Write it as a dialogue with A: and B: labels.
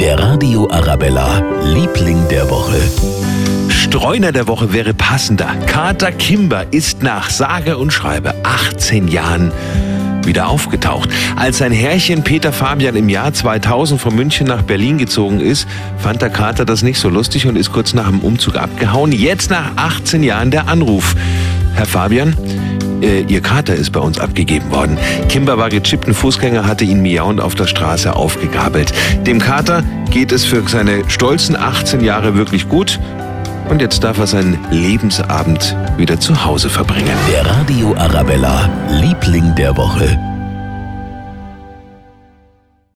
A: Der Radio Arabella, Liebling der Woche.
B: Streuner der Woche wäre passender. Kater Kimber ist nach sage und schreibe 18 Jahren wieder aufgetaucht. Als sein Herrchen Peter Fabian im Jahr 2000 von München nach Berlin gezogen ist, fand der Kater das nicht so lustig und ist kurz nach dem Umzug abgehauen. Jetzt nach 18 Jahren der Anruf. Herr Fabian, äh, Ihr Kater ist bei uns abgegeben worden. Kimber war gechippten Fußgänger, hatte ihn miauend auf der Straße aufgegabelt. Dem Kater geht es für seine stolzen 18 Jahre wirklich gut. Und jetzt darf er seinen Lebensabend wieder zu Hause verbringen.
A: Der Radio Arabella, Liebling der Woche.